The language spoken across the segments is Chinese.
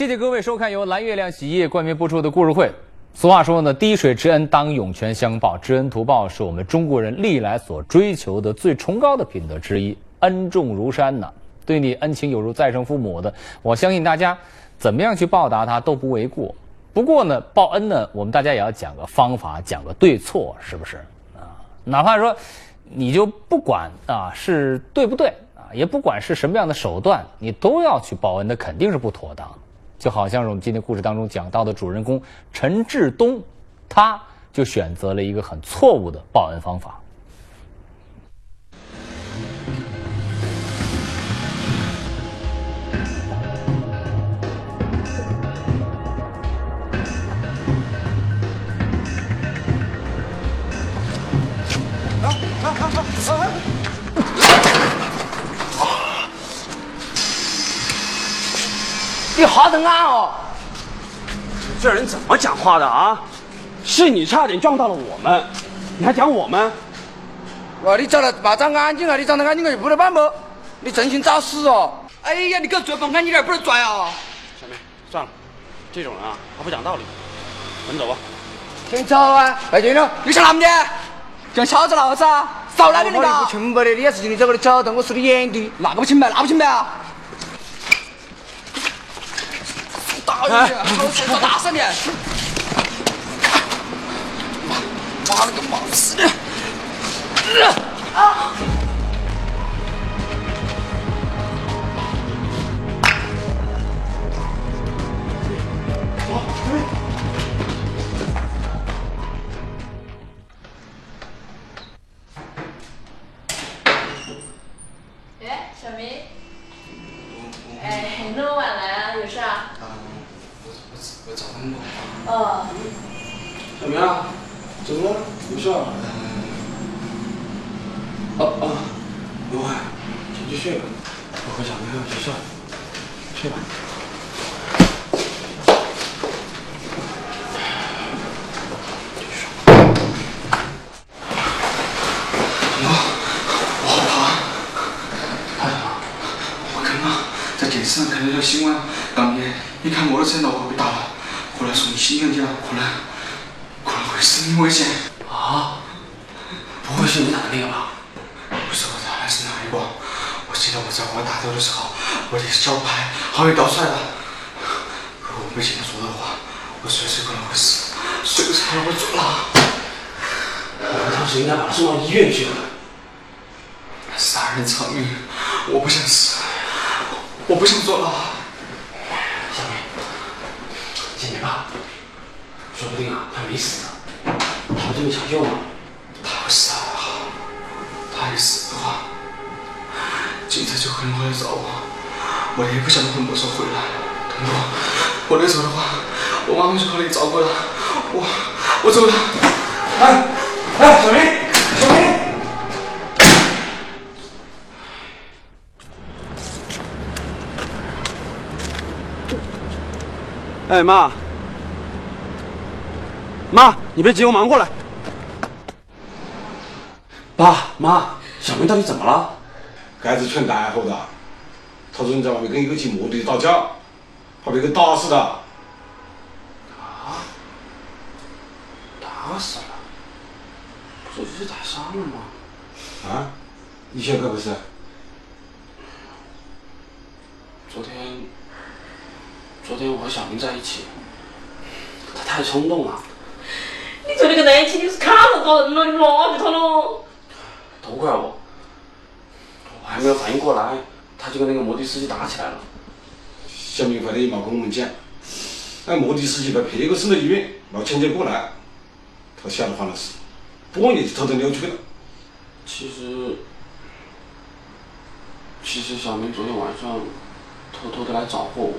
谢谢各位收看由蓝月亮洗衣液冠名播出的故事会。俗话说呢，滴水之恩当涌泉相报，知恩图报是我们中国人历来所追求的最崇高的品德之一，恩重如山呐。对你恩情有如再生父母的，我相信大家怎么样去报答他都不为过。不过呢，报恩呢，我们大家也要讲个方法，讲个对错，是不是啊？哪怕说你就不管啊是对不对啊，也不管是什么样的手段，你都要去报恩，那肯定是不妥当。就好像是我们今天故事当中讲到的主人公陈志东，他就选择了一个很错误的报恩方法。你好得安哦！这人怎么讲话的啊？是你差点撞到了我们，你还讲我们？哇，你长得嘛长安静啊！你长得安静个就不得办不？你真心找死哦！哎呀，你给我拽放干净点，不能拽啊！小妹，算了，这种人啊，他不讲道理，我们走吧。先走啊！快点了，你是哪么的？像小子老子啊？少来点你个！我不清白的，你要是你这个的脚蹬，我是你演的，那个不清白，那不清白啊！大一点，说大声点！妈了个毛死的！啊！睡吧。我好怕。怕什么？我刚刚在电视上看到条新闻，当年一开摩托车脑壳被打了，后来送去医院去了，可能可能会生命危险。啊？不会是你打的那个吧？不是我打的是哪一个？我记得我在玩大头的时候，我的脚拍好像掉出来了。如果我没现在说的话，我随时可能会死，随时可能会坐牢。我们当时应该把他送到医院去的。杀人偿命，我不想死，我不想坐牢。小明，先别怕，说不定啊，他没死呢，他不这么抢救吗？他要死了，他一死的话，警察就可能会来找我，我也不想混不说回来。等我，我能走的话，我妈妈就把你找过了。我，我走了。哎，哎，小明，小明。哎妈，妈，你别急，我马上过来。爸妈，小明到底怎么了？该子全带后的，他说你在外面跟一个骑摩的打架，还被给打死了。打死了？不是是打伤了吗？啊？你晓得不是？昨天，昨天我和小明在一起，他太冲动了，你昨天跟他一起，你是看到打人了，你拉着他了。都怪我，我还没有反应过来，他就跟那个摩的司机打起来了。小明坏的也没跟我们讲，那摩的司机把别个送到医院，没抢救过来，他吓得慌了事，半夜就偷偷溜出去了。其实，其实小明昨天晚上偷偷的来找过我，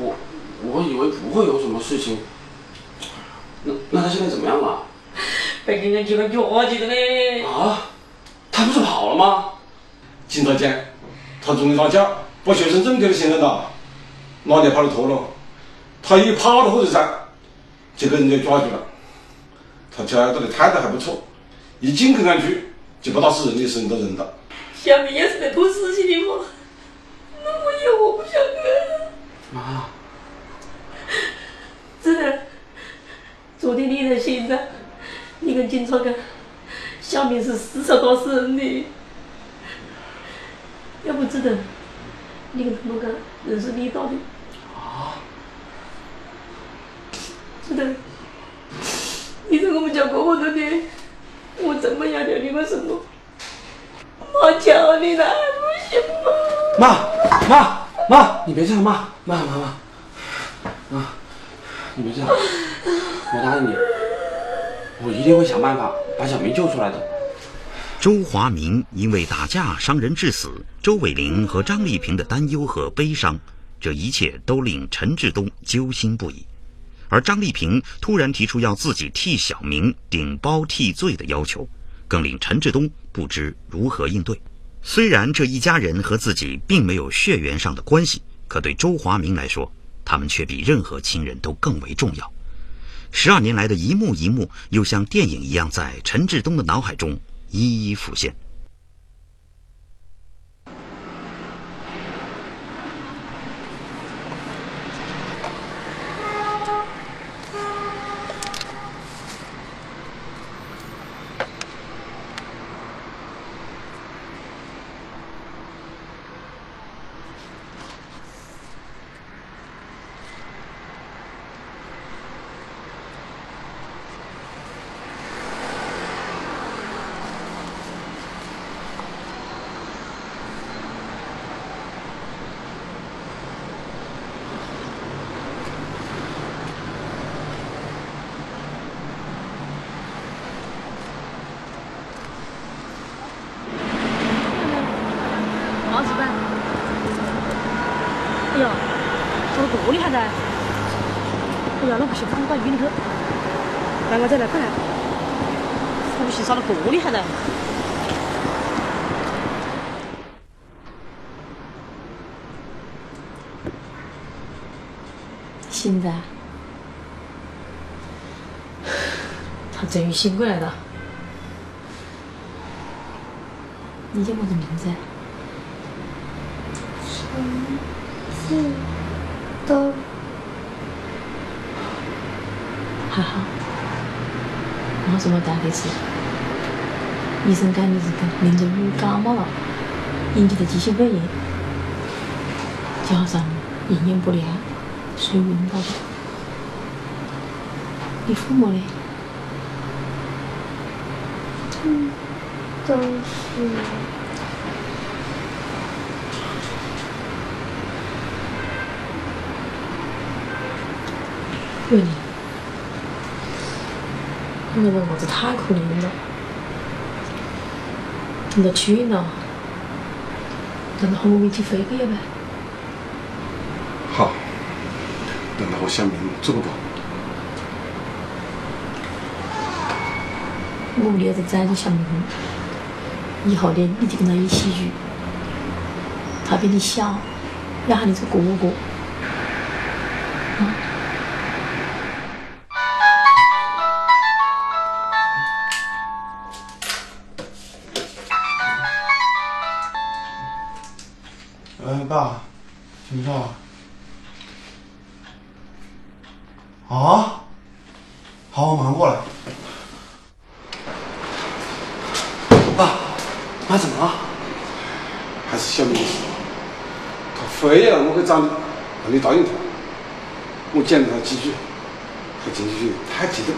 我我以为不会有什么事情。那那他现在怎么样了？被人家几个抓起的嘞。啊？他不是跑了吗？警察讲，他终于打架，把学生证给了，现在了，哪里跑得脱了？他一趴到火车站，就给人家抓住了。他交代的态度还不错，一进公安局，就把当是人的事情都认了。小明也是在偷东西的吗？那么远我不想跟。妈，是，昨天你的心脏，你跟警察讲，小明是失手打死人的。要不志登，你跟他们讲，人是你到的。啊？志登，你在我们家过好多年，我怎么样了你为什么？妈求你了，不行吗？妈妈妈，你别这样，妈妈妈妈，妈，你别这样，我答应你，我一定会想办法把小明救出来的。周华明因为打架伤人致死，周伟玲和张丽萍的担忧和悲伤，这一切都令陈志东揪心不已。而张丽萍突然提出要自己替小明顶包替罪的要求。更令陈志东不知如何应对。虽然这一家人和自己并没有血缘上的关系，可对周华明来说，他们却比任何亲人都更为重要。十二年来的一幕一幕，又像电影一样在陈志东的脑海中一一浮现。再来快来！呼吸少了多厉害的。现在，他终于醒过来了。你叫么子名字？陈志东。还好。没什么大的事，医生讲你是跟淋着雨感冒了，引起的急性肺炎，加上营养不良，所以晕倒的。你父母呢？嗯，都是。问你。那个儿子太可怜了，等到去了，等到和我们一起飞去要呗。好，等到我小明做不到。我们要是载着小明，以后呢，你就跟他一起住。他比你小，要喊你做哥哥。你答应他，我见了他几句，他进去太激动，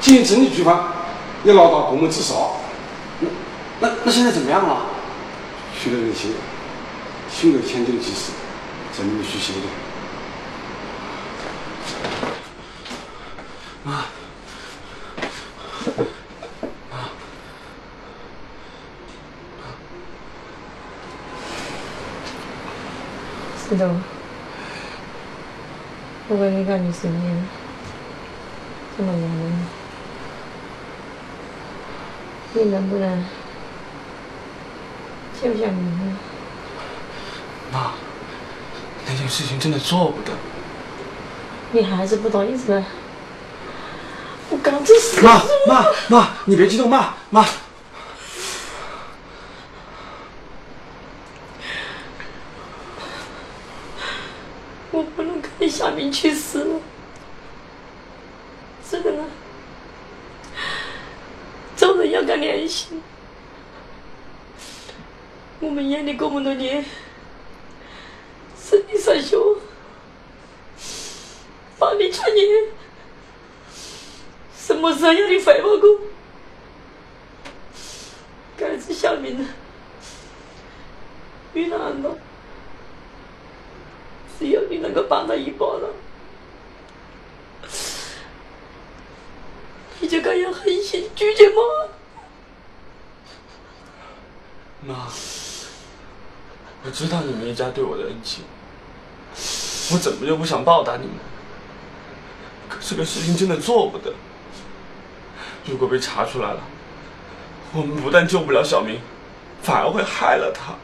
仅这一句话，也闹到公门自杀。那那那现在怎么样了？去了那些心有千金的技师，在里面续写的。妈，是的。我跟你看，你是你，这么难的，你能不能救下你呢？妈，那件事情真的做不得。你还是不懂意思？我刚才是。妈妈妈，你别激动，妈妈。去世了，是的呢。做人要讲良心。我们演的这么多年，生你上学，帮你创业，什么时候要你回报过？该是小明呢？遇难了，只有你能够帮他一把了。你就该要狠心拒绝吗？妈，我知道你们一家对我的恩情，我怎么就不想报答你们？可这个事情真的做不得。如果被查出来了，我们不但救不了小明，反而会害了他。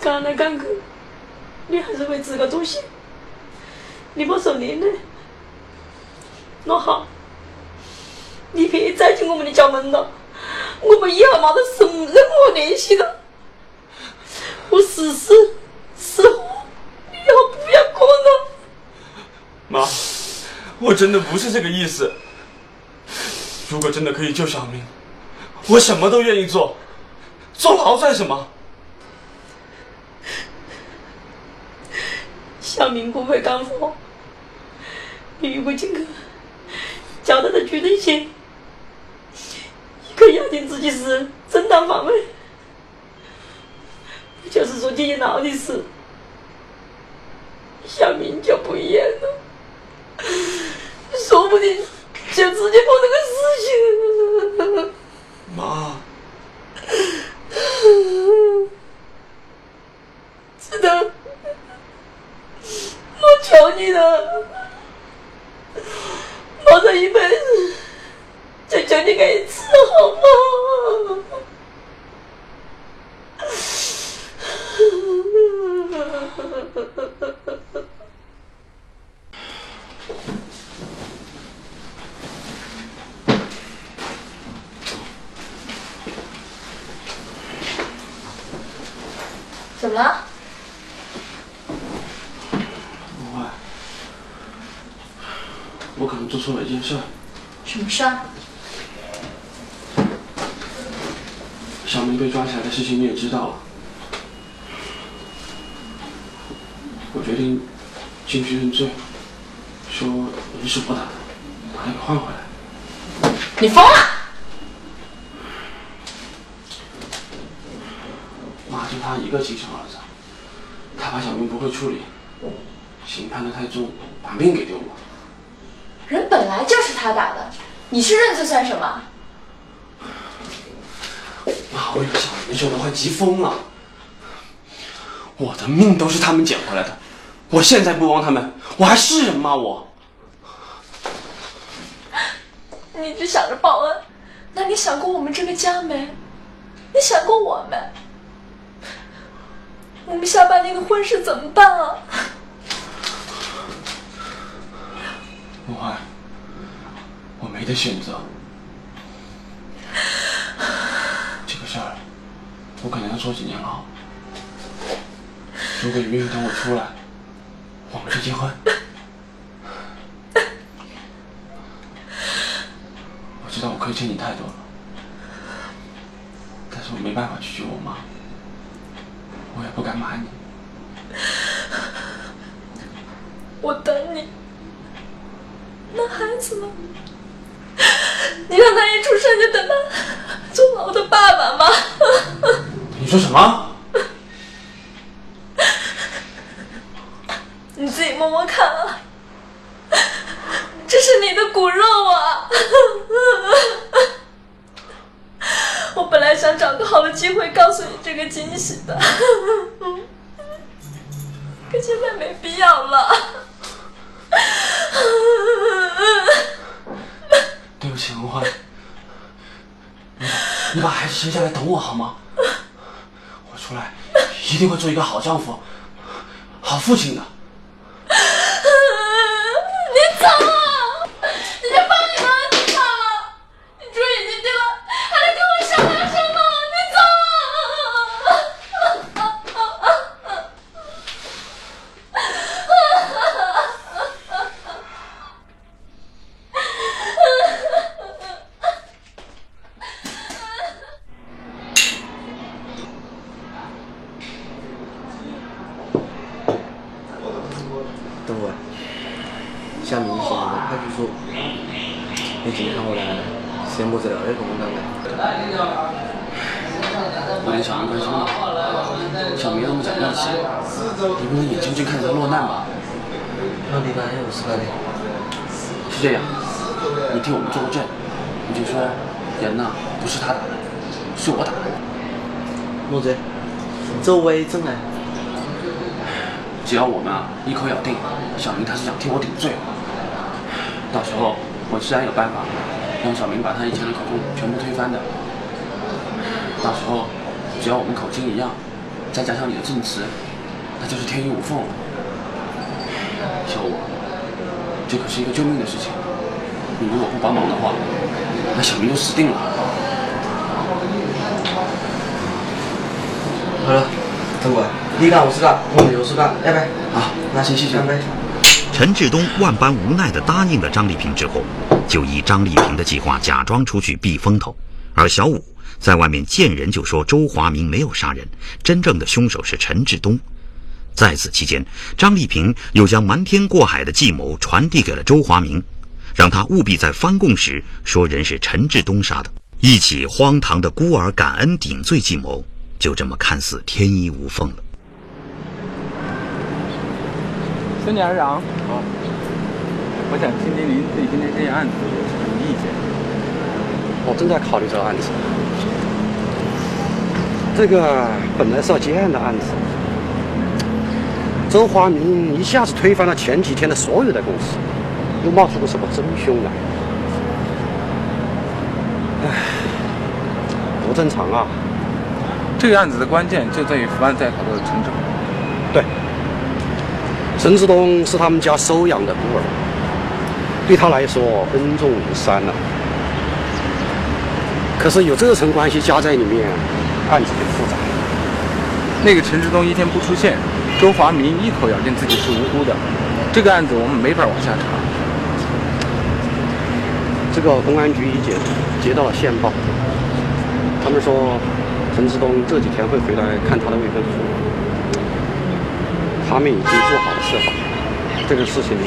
讲来干去，你还是为自个着想。你不说你呢，那好，你别再进我们的家门了，我们以后没得什么任何联系了。我试试，是后你以后不要。妈，我真的不是这个意思。如果真的可以救小明，我什么都愿意做，坐牢算什么？小明不会干活。你如果进去，交代他具体些，你可咬定自己是正当防卫，不就是做监牢的事。小明就不一样了，说不定就直接做这个事情。妈，知道，我求你了。我这一辈子就求你给一次好吗？怎么了？我可能做错了一件事。什么事儿？小明被抓起来的事情你也知道了。我决定进去认罪，说人是我打的，把他给换回来。你疯了！妈就他一个亲生儿子，他怕小明不会处理，刑判的太重，把命给丢了。人本来就是他打的，你去认罪算什么？妈，我有小明的时候都快急疯了。我的命都是他们捡回来的，我现在不帮他们，我还是人吗？我。你只想着报恩，那你想过我们这个家没？你想过我们？我们下半年的婚事怎么办啊？梦幻，我没得选择。这个事儿，我可能要坐几年牢。如果你愿意等我出来，我们就结婚。我知道我亏欠你太多了，但是我没办法拒绝我妈，我也不敢瞒你。我等你。那孩子呢？你让他一出生就等他做牢的爸爸吗？你说什么？你自己摸摸看啊，这是你的骨肉啊！我本来想找个好的机会告诉你这个惊喜的，可现在没必要了。对不起，文欢，你你把孩子生下来等我好吗？出来一定会做一个好丈夫、好父亲的。你走！你就放你们儿子算了，你猪眼睛丢了，还能跟我商量什么？你走！楚，你今天看我来，是么子料的公单的？我跟小明关系好，小明让我们讲义气，你不能眼睁睁看着他落难吧？那你干有事干的？是这样，你替我们做个证，你就说人呐不是他打的，是我打的。么子？走伪证呢？只要我们啊一口咬定小明他是想替我顶罪，到时候我自然有办法让小明把他以前的口供全部推翻的。到时候只要我们口径一样，再加上你的证词，那就是天衣无缝了。小五，这可是一个救命的事情，你如果不帮忙的话，那小明就死定了。好了，陈贵，你干我是干，我们就是干，拜拜。好，那先谢谢。干杯。陈志东万般无奈地答应了张丽萍之后，就以张丽萍的计划假装出去避风头，而小五在外面见人就说周华明没有杀人，真正的凶手是陈志东。在此期间，张丽萍又将瞒天过海的计谋传递给了周华明，让他务必在翻供时说人是陈志东杀的。一起荒唐的孤儿感恩顶罪计谋，就这么看似天衣无缝了。孙检察长，好，我想听听您对今天这件案子有什么意见？我正在考虑这个案子。这个本来是要结案的案子，周华明一下子推翻了前几天的所有的供词，又冒出个什么真凶来？唉，不正常啊！这个案子的关键就在于伏案在逃的陈志东。对，陈志东是他们家收养的孤儿，对他来说恩重如山了。可是有这层关系加在里面，案子就复杂。那个陈志东一天不出现，周华明一口咬定自己是无辜的，这个案子我们没法往下查。这个公安局已接接到了线报，他们说陈志东这几天会回来看他的未婚夫，他们已经做好了设法，这个事情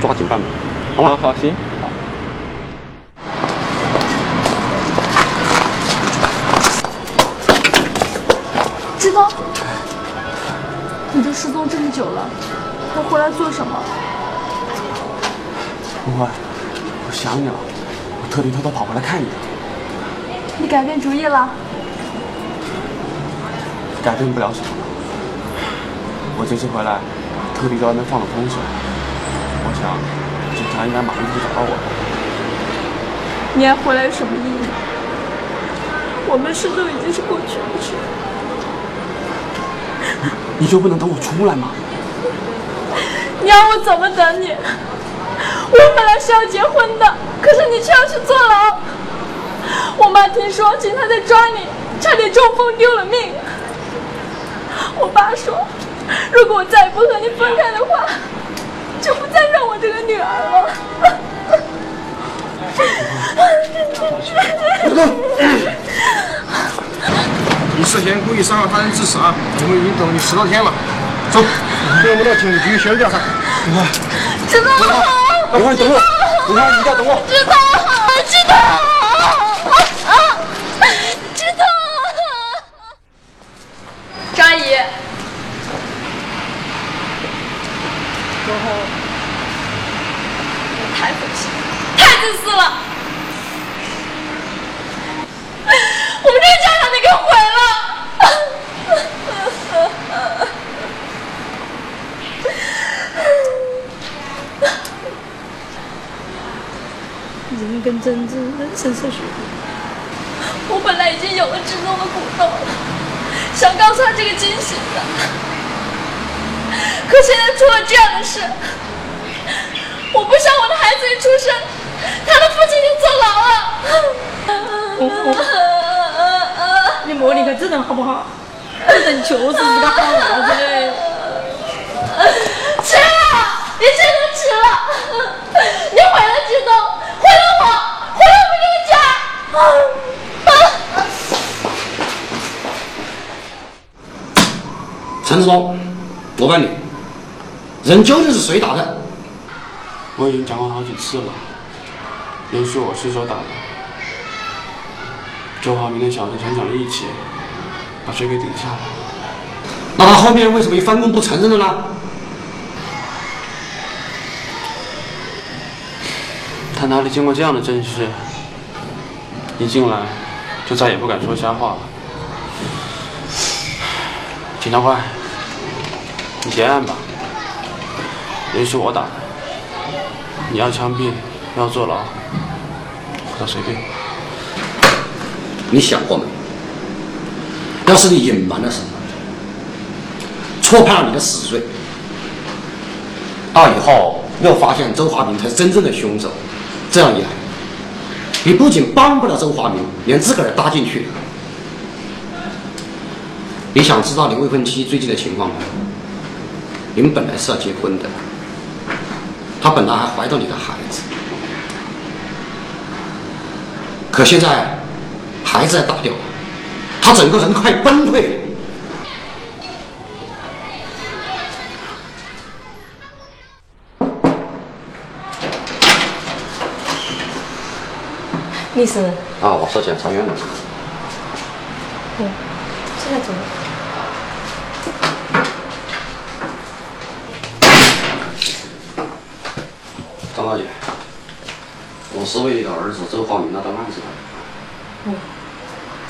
抓紧办吧，好吧？好，行。志东，失踪这么久了，他回来做什么？不会，我想你了，我特地偷偷跑回来看你。你改变主意了？改变不了什么。我这次回来，特地在外面放了风水，我想警察应该马上就会找到我的。你还回来有什么意义？我们事都已经是过去的事。你就不能等我出来吗？你让我怎么等你？我本来是要结婚的，可是你却要去坐牢。我妈听说警察在抓你，差点中风丢了命。我爸说，如果我再不和你分开的话，就不再认我这个女儿了。你涉嫌故意伤害他人致死啊！我们已经等你十多天了，走，跟我们到警局协助调查。知道了。等会，等会，等会，你一定要等我。知道，知道，知道。张阿姨，然后太恶心，太自私了。我们这个家长你给毁了。人跟真我本来已经有了志东的鼓动了，想告诉他这个惊喜的，可现在出了这样的事，我不想我的孩子一出生，他的父亲就坐牢了。你莫离开这人好不好？这人确实是个好儿子。吃了，你真的吃了，你毁了志东，陈志东，我问你，人究竟是谁打的？我已经讲过好几次了，也是我失手打的，周华明的小子想讲义气，把谁给顶下来。那他后面为什么一翻供不承认了呢？他哪里见过这样的阵势？一进来就再也不敢说瞎话了。警察官，你结案吧。人是我打的，你要枪毙，要坐牢，都随便。你想过没？要是你隐瞒了什么，错判了你的死罪，到以后又发现周华明才是真正的凶手，这样一来，你不仅帮不了周华明，连自个儿也搭进去了。你想知道你未婚妻最近的情况吗？你们本来是要结婚的，她本来还怀着你的孩子，可现在孩子也打掉了，她整个人快崩溃了。律师，啊，我是检察院的。嗯，现在怎么。张大姐，我是为你的儿子周华明那单案子来的。嗯，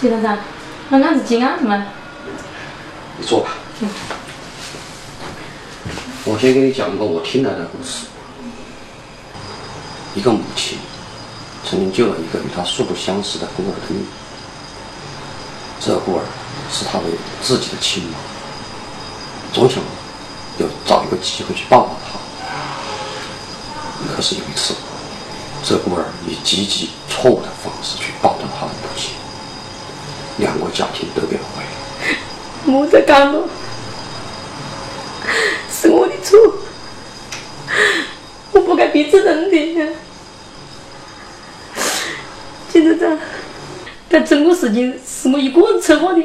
检察长，那案子结案了吗？你坐吧。嗯我先给你讲一个我听来的故事。一个母亲曾经救了一个与他素不相识的孤儿的命。这孤儿是他的自己的亲妈，总想要找一个机会去报答他。可是有一次，这孤儿以极其错误的方式去报答他的母亲，两个家庭都被毁了。莫再讲了，是我的错，我不该逼着人的。检察长，但整个事情是我一个人策划的，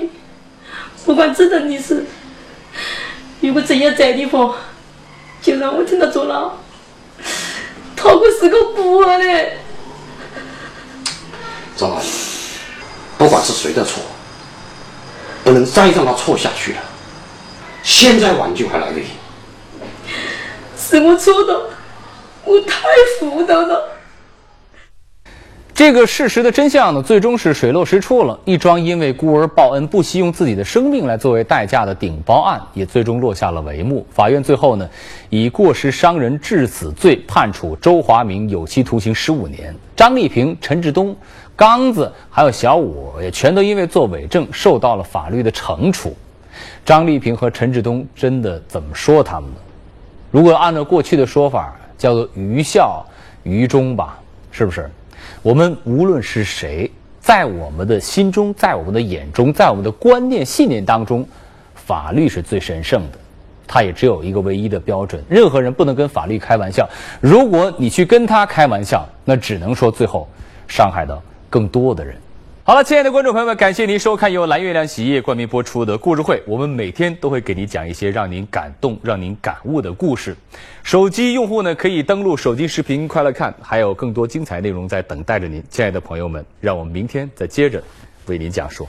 不管责任的是。如果真要在的话，就让我听他坐牢。他可是个孤儿嘞。张老师，不管是谁的错，不能再让他错下去了。现在挽救还来得及。是我错的，我太糊涂了。这个事实的真相呢，最终是水落石出了。一桩因为孤儿报恩，不惜用自己的生命来作为代价的顶包案，也最终落下了帷幕。法院最后呢，以过失伤人致死罪判处周华明有期徒刑十五年，张丽萍、陈志东、刚子还有小五也全都因为作伪证受到了法律的惩处。张丽萍和陈志东真的怎么说他们呢？如果按照过去的说法，叫做于孝于忠吧，是不是？我们无论是谁，在我们的心中，在我们的眼中，在我们的观念信念当中，法律是最神圣的，它也只有一个唯一的标准。任何人不能跟法律开玩笑。如果你去跟他开玩笑，那只能说最后伤害到更多的人。好了，亲爱的观众朋友们，感谢您收看由蓝月亮洗衣液冠名播出的故事会。我们每天都会给您讲一些让您感动、让您感悟的故事。手机用户呢，可以登录手机视频快乐看，还有更多精彩内容在等待着您。亲爱的朋友们，让我们明天再接着为您讲述。